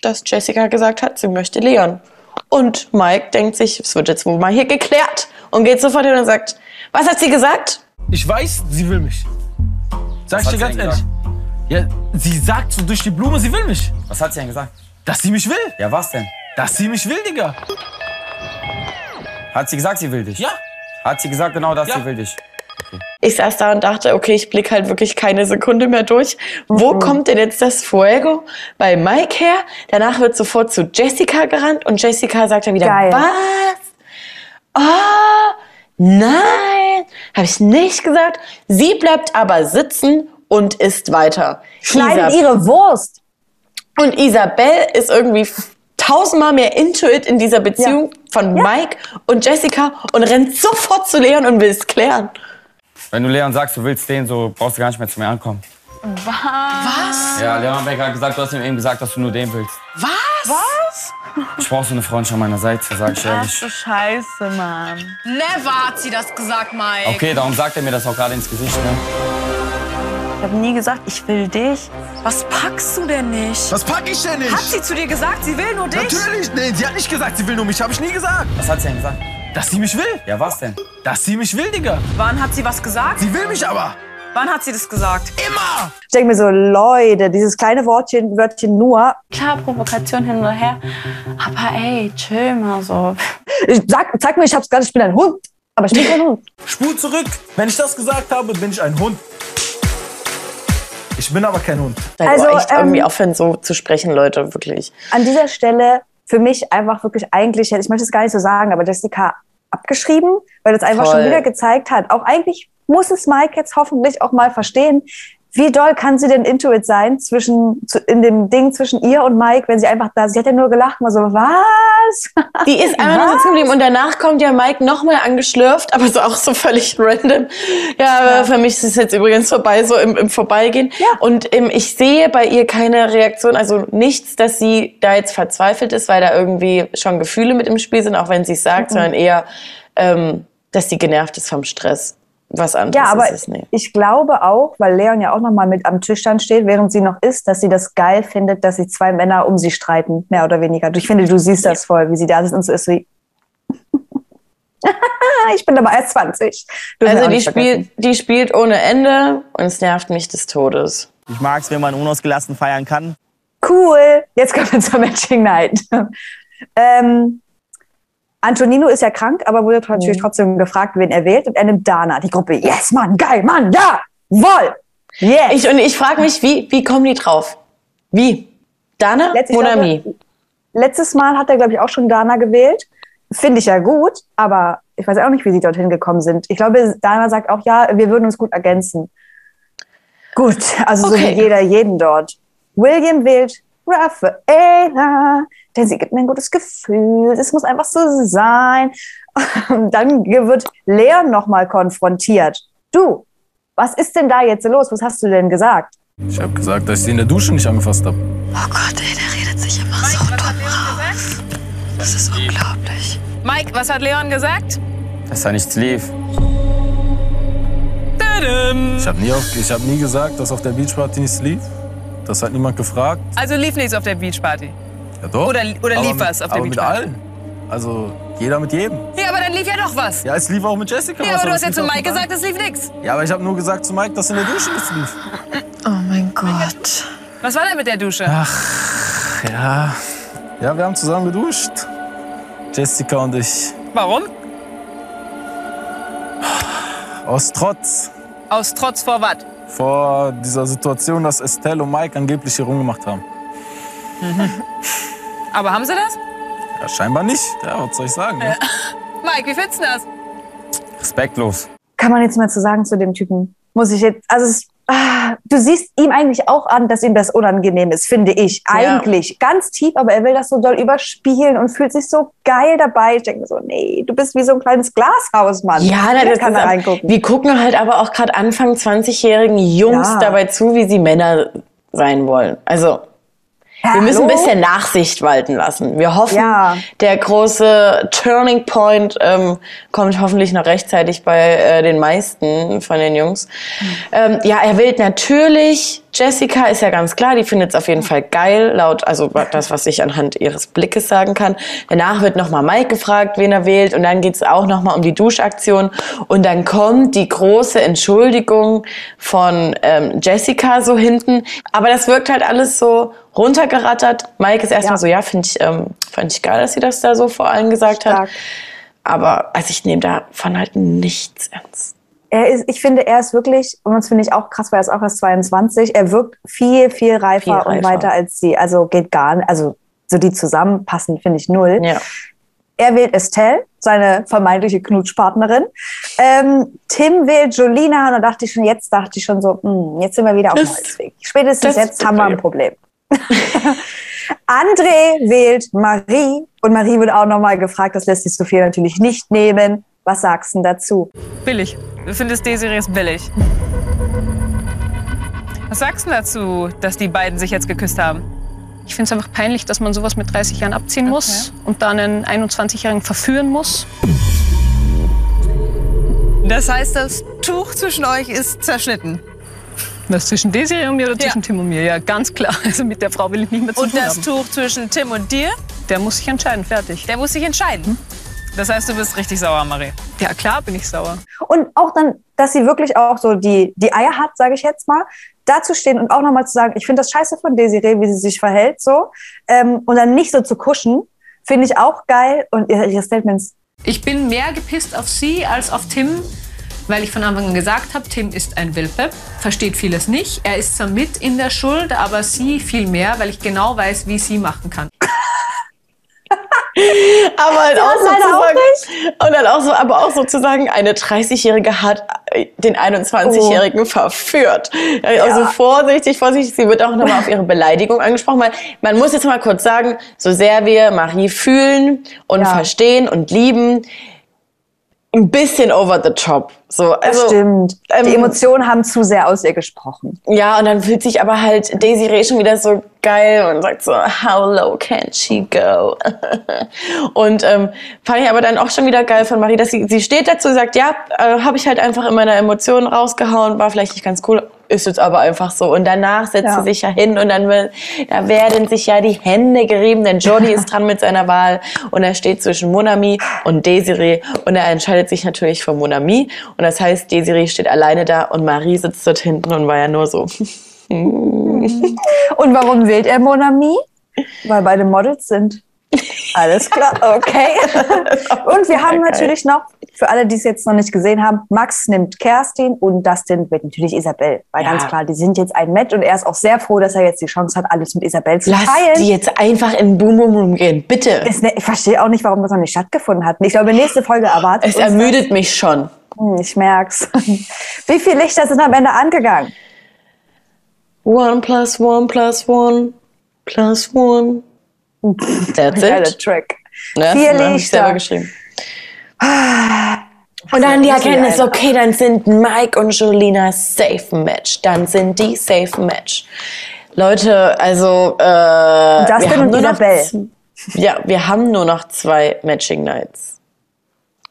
dass Jessica gesagt hat, sie möchte Leon. Und Mike denkt sich, es wird jetzt wohl mal hier geklärt. Und geht sofort hin und sagt, was hat sie gesagt? Ich weiß, sie will mich. Sag ich Was dir hat ganz sie ehrlich. Ja, sie sagt so durch die Blume, sie will mich. Was hat sie denn gesagt? Dass sie mich will. Ja, was denn? Dass sie mich will, Digga. Hat sie gesagt, sie will dich? Ja. Hat sie gesagt, genau das, Ja. sie will dich? Ich saß da und dachte, okay, ich blick halt wirklich keine Sekunde mehr durch. Wo kommt denn jetzt das Fuego bei Mike her? Danach wird sofort zu Jessica gerannt und Jessica sagt dann wieder, Geil. was? Oh, nein, habe ich nicht gesagt. Sie bleibt aber sitzen und isst weiter. Schneidet Isab- ihre Wurst. und Isabel ist irgendwie tausendmal mehr into it in dieser Beziehung von Mike und Jessica und rennt sofort zu Leon und will es klären. Wenn du Leon sagst, du willst den, so brauchst du gar nicht mehr zu mir ankommen. Was? Ja, Leon Becker hat gesagt, du hast ihm eben gesagt, dass du nur den willst. Was? Was? Ich brauch so eine nicht an meiner Seite, sag ich Ach ehrlich. du Scheiße, Mann. Never hat sie das gesagt, Mike. Okay, darum sagt er mir das auch gerade ins Gesicht, ne? Ich habe nie gesagt, ich will dich. Was packst du denn nicht? Was pack ich denn nicht? Hat sie zu dir gesagt, sie will nur dich? Natürlich, nee, sie hat nicht gesagt, sie will nur mich, habe ich nie gesagt. Was hat sie denn gesagt? Dass sie mich will. Ja, was denn? Dass sie mich will, Digga. Wann hat sie was gesagt? Sie will mich aber. Wann hat sie das gesagt? Immer! Ich denke mir so, Leute, dieses kleine Wortchen, Wörtchen nur. Klar, Provokation hin oder her. Aber ey, chill mal so. Ich sag, sag mir, ich hab's gerade, ich bin ein Hund. Aber ich bin kein Hund. Spur zurück. Wenn ich das gesagt habe, bin ich ein Hund. Ich bin aber kein Hund. Also, Also, echt ähm, irgendwie aufhören, so zu sprechen, Leute, wirklich. An dieser Stelle für mich einfach wirklich eigentlich, ich möchte es gar nicht so sagen, aber Jessica abgeschrieben, weil das einfach Voll. schon wieder gezeigt hat. Auch eigentlich muss es Mike jetzt hoffentlich auch mal verstehen. Wie doll kann sie denn Intuit sein zwischen, in dem Ding zwischen ihr und Mike, wenn sie einfach da, sie hat ja nur gelacht, mal so, was? Die ist einfach nur sitzen geblieben und danach kommt ja Mike nochmal angeschlürft, aber so auch so völlig random. Ja, aber für mich ist es jetzt übrigens vorbei, so im, im Vorbeigehen. Und ähm, ich sehe bei ihr keine Reaktion, also nichts, dass sie da jetzt verzweifelt ist, weil da irgendwie schon Gefühle mit im Spiel sind, auch wenn sie es sagt, Mhm. sondern eher, ähm, dass sie genervt ist vom Stress. Was anderes Ja, aber ist es nicht. ich glaube auch, weil Leon ja auch noch mal mit am Tisch dann steht, während sie noch isst, dass sie das geil findet, dass sich zwei Männer um sie streiten, mehr oder weniger. Ich finde, du siehst das voll, wie sie da sitzt und so ist wie. ich bin aber erst 20. Du Also die spielt, die spielt ohne Ende und es nervt mich des Todes. Ich mag's, wenn man unausgelassen feiern kann. Cool. Jetzt kommen wir zur Matching Night. ähm, Antonino ist ja krank, aber wurde natürlich trotzdem gefragt, wen er wählt. Und er nimmt Dana, die Gruppe. Yes, Mann, geil, Mann, ja, woll. Yes. Ich, und ich frage mich, wie, wie kommen die drauf? Wie? Dana? Letztes, Monami? glaube, letztes Mal hat er, glaube ich, auch schon Dana gewählt. Finde ich ja gut, aber ich weiß auch nicht, wie sie dorthin gekommen sind. Ich glaube, Dana sagt auch, ja, wir würden uns gut ergänzen. Gut, also so Okay. wie jeder jeden dort. William wählt Raffaela, denn sie gibt mir ein gutes Gefühl. Es muss einfach so sein. Und dann wird Leon nochmal konfrontiert. Du, was ist denn da jetzt los? Was hast du denn gesagt? Ich habe gesagt, dass ich sie in der Dusche nicht angefasst habe. Oh Gott, ey, der redet sich immer so dumm raus. Das ist unglaublich. Mike, was hat Leon gesagt? Dass da nichts lief. Ich habe nie, auf- ich hab nie gesagt, dass auf der Beachparty nichts lief. Das hat niemand gefragt. Also lief nichts auf der Beachparty. Ja, doch. Oder- oder Aber lief mit, was auf der aber mit Beachparty? allen. Also jeder mit jedem. Ja, aber dann lief ja doch was. Ja, es lief auch mit Jessica. Ja, was, aber du hast es ja lief zu auch Mike mit allen. gesagt, es lief nichts. Ja, aber ich habe nur gesagt zu Mike, dass in der Dusche nichts lief. Oh mein Gott. Was war denn mit der Dusche? Ach, ja. Ja, wir haben zusammen geduscht. Jessica und ich. Warum? Aus Trotz Aus Trotz vor was? vor dieser Situation, dass Estelle und Mike angeblich hier rumgemacht haben. Aber haben sie das? Ja, scheinbar nicht. Ja, was soll ich sagen? Ne? Mike, wie findest du das? Respektlos. Kann man jetzt mehr zu sagen zu dem Typen? Muss ich jetzt, also es, ah, du siehst ihm eigentlich auch an, dass ihm das unangenehm ist, finde ich. Eigentlich. Ganz tief, aber er will das so doll überspielen und fühlt sich so geil dabei. Ich denke so, nee, du bist wie so ein kleines Glashaus, Mann. Ja, Wer das kann da reingucken. wir gucken halt aber auch gerade Anfang 20-jährigen Jungs Ja. dabei zu, wie sie Männer sein wollen. Also wir müssen ein bisschen Nachsicht walten lassen. Wir hoffen, Ja. der große Turning Point ähm, kommt hoffentlich noch rechtzeitig bei äh, den meisten von den Jungs. Ähm, ja, er wählt natürlich Jessica, ist ja ganz klar, die findet es auf jeden Fall geil, laut, also das, was ich anhand ihres Blickes sagen kann. Danach wird nochmal Mike gefragt, wen er wählt und dann geht es auch nochmal um die Duschaktion und dann kommt die große Entschuldigung von ähm, Jessica so hinten. Aber das wirkt halt alles so runtergerattert. Mike ist erstmal Ja. so, ja, finde ich, ähm, fand ich geil, dass sie das da so vor allen gesagt hat. Aber also ich nehme davon halt nichts ernst. Er ist, ich finde, er ist wirklich, und das finde ich auch krass, weil er ist auch erst 22, er wirkt viel, viel reifer, Viel und reifer. weiter als sie. Also geht gar nicht, also so die zusammenpassen, finde ich null. Ja. Er wählt Estelle, seine vermeintliche Knutschpartnerin. Ähm, Tim wählt Jolina und da dachte ich schon, jetzt dachte ich schon so, hm, jetzt sind wir wieder auf dem Holzweg. Spätestens jetzt haben wir ein Problem. Problem. André wählt Marie und Marie wird auch nochmal gefragt, das lässt sich Sophia natürlich nicht nehmen. Was sagst du denn dazu? Billig. Du findest Desiree ist billig. Was sagst du dazu, dass die beiden sich jetzt geküsst haben? Ich finde es einfach peinlich, dass man sowas mit 30 Jahren abziehen muss und dann einen 21-Jährigen verführen muss. Das heißt, das Tuch zwischen euch ist zerschnitten. Was zwischen Desiree und mir oder zwischen Tim und mir? Ja, ganz klar. Also mit der Frau will ich nicht mehr zu Und tun das haben. Tuch zwischen Tim und dir, Der muss sich entscheiden, fertig. der muss sich entscheiden. Das heißt, du bist richtig sauer, Marie. Ja, klar bin ich sauer. Und auch dann, dass sie wirklich auch so die, die Eier hat, sage ich jetzt mal, dazustehen und auch nochmal zu sagen, ich finde das scheiße von Desiree, wie sie sich verhält, so. Ähm, und dann nicht so zu kuschen, finde ich auch geil. Und ihre, ihre Statements, Ich bin mehr gepisst auf sie als auf Tim, weil ich von Anfang an gesagt habe, Tim ist ein Wilpe, versteht vieles nicht. Er ist zwar mit in der Schuld, aber sie viel mehr, weil ich genau weiß, wie sie machen kann. Aber halt Ja, auch so leider zu auch Und dann auch so, aber auch sozusagen eine 30-Jährige hat äh, den 21-Jährigen verführt. Also Ja. vorsichtig, vorsichtig. Sie wird auch nochmal auf ihre Beleidigung angesprochen, weil man muss jetzt mal kurz sagen, so sehr wir Marie fühlen und verstehen und lieben, ein bisschen over the top. So, Das also, stimmt. Die ähm, Emotionen haben zu sehr aus ihr gesprochen. Ja, und dann fühlt sich aber halt Desiree schon wieder so geil und sagt so, how low can she go? und ähm, fand ich aber dann auch schon wieder geil von Marie, dass sie, sie steht dazu und sagt, ja, äh, habe ich halt einfach in meiner Emotionen rausgehauen, war vielleicht nicht ganz cool, ist jetzt aber einfach so. Und danach setzt Ja. sie sich ja hin und dann will, da werden sich ja die Hände gerieben, denn Johnny ist dran mit seiner Wahl und er steht zwischen Monami und Desiree und er entscheidet sich natürlich für Monami und das heißt, Desiree steht alleine da und Marie sitzt dort hinten und war ja nur so. Und warum wählt er Monami? Weil beide Models sind. Alles klar, okay. Und wir haben natürlich noch, für alle, die es jetzt noch nicht gesehen haben, Max nimmt Kerstin und Dustin wird natürlich Isabel. Weil Ja. ganz klar, die sind jetzt ein Match und er ist auch sehr froh, dass er jetzt die Chance hat, alles mit Isabel zu Lass teilen. die jetzt einfach in Boom Boom Room gehen, bitte. Ne, ich verstehe auch nicht, warum das noch nicht stattgefunden hat. Ich glaube, nächste Folge erwartet Es uns das. ermüdet mich schon. Hm, Ich merk's. Wie viele Lichter sind am Ende angegangen? One plus one plus one plus one. That's it. Track. Ne? Vier Ja, hab ich Lichter. geschrieben. Und dann die Erkenntnis, okay, dann sind Mike und Jolina safe Match. Dann sind die safe Match. Leute, also äh, Dustin wir haben nur noch Ja, wir haben nur noch zwei Matching Nights.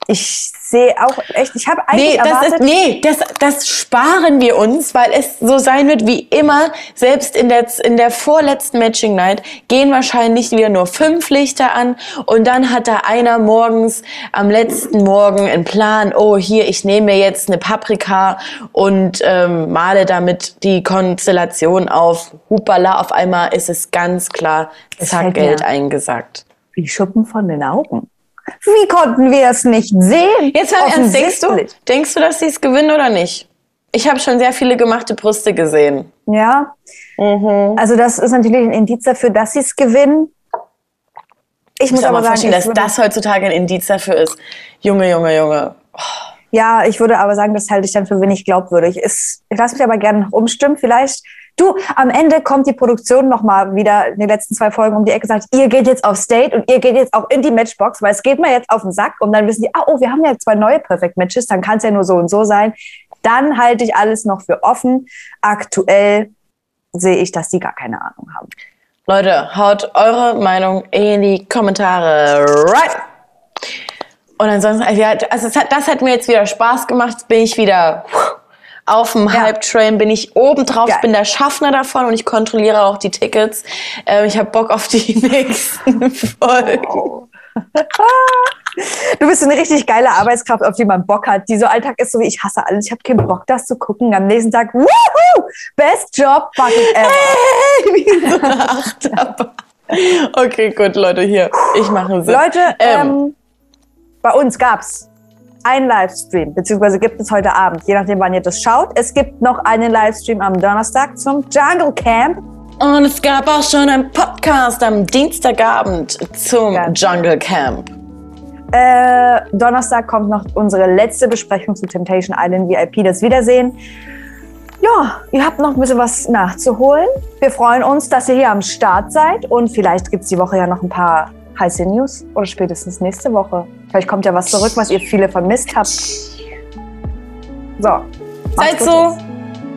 Ich sehe auch echt, ich habe eigentlich Nee, das, erwartet, ist, nee das, das sparen wir uns, weil es so sein wird wie immer. Selbst in der, in der vorletzten Matching Night gehen wahrscheinlich wieder nur fünf Lichter an und dann hat da einer morgens am letzten Morgen einen Plan, oh hier, ich nehme mir jetzt eine Paprika und ähm, male damit die Konstellation auf. Hupala, auf einmal ist es ganz klar, Es zack, Geld eingesackt. wie Schuppen von den Augen. Wie konnten wir es nicht sehen? Jetzt mal Ernst, denkst du, denkst du, dass sie es gewinnen oder nicht? Ich habe schon sehr viele gemachte Brüste gesehen. Ja. Mhm. Also das ist natürlich ein Indiz dafür, dass sie es gewinnen. Ich muss mir aber sagen, ich dass das heutzutage ein Indiz dafür ist. Junge, Junge, Junge. ja, ich würde aber sagen, das halte ich dann für wenig glaubwürdig. Ist, ich lasse mich aber gerne noch umstimmen. Vielleicht, du, am Ende kommt die Produktion noch mal wieder in den letzten zwei Folgen um die Ecke und sagt, ihr geht jetzt aufs Date und ihr geht jetzt auch in die Matchbox, weil es geht mir jetzt auf den Sack und dann wissen die, ah, oh, wir haben ja zwei neue Perfect Matches, dann kann es ja nur so und so sein. Dann halte ich alles noch für offen. Aktuell sehe ich, dass die gar keine Ahnung haben. Leute, haut eure Meinung in die Kommentare rein. Und ansonsten, also, also das hat mir jetzt wieder Spaß gemacht. Bin ich wieder auf dem Hype-Train, bin ich oben drauf, ich bin der Schaffner davon und ich kontrolliere auch die Tickets. Ähm, ich habe Bock auf die nächsten Folgen. Du bist eine richtig geile Arbeitskraft, auf die man Bock hat. Die so Alltag ist so wie ich hasse alles. Ich habe keinen Bock, das zu gucken. Am nächsten Tag, woohoo, best job fucking ever. Wie so eine Achterbahn. Okay, gut, Leute, hier. Ich mache einen Sinn. Leute, ähm, bei uns gab's einen Livestream, beziehungsweise gibt es heute Abend, je nachdem, wann ihr das schaut. Es gibt noch einen Livestream am Donnerstag zum Jungle Camp. Und es gab auch schon einen Podcast am Dienstagabend zum Jungle Camp. Äh, Donnerstag kommt noch unsere letzte Besprechung zu Temptation Island VIP, das Wiedersehen. Ja, ihr habt noch ein bisschen was nachzuholen. Wir freuen uns, dass ihr hier am Start seid und vielleicht gibt es die Woche ja noch ein paar heiße News oder spätestens nächste Woche. Vielleicht kommt ja was zurück, was ihr viele vermisst habt. So. Seid so,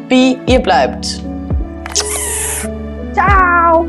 wie ihr bleibt. jetzt. Ciao.